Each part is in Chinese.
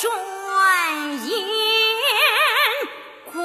转眼过。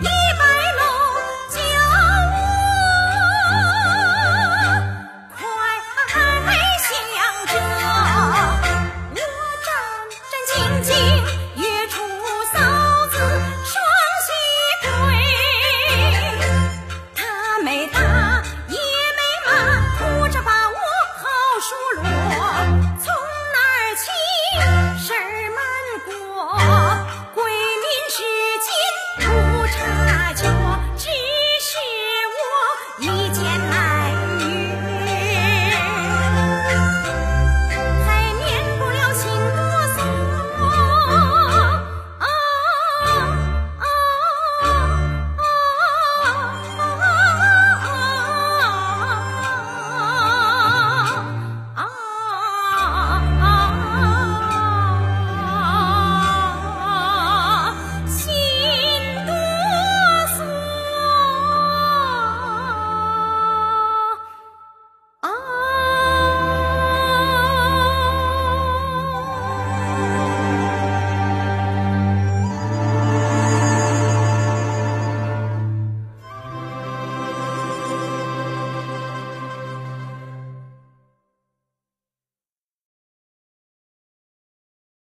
you.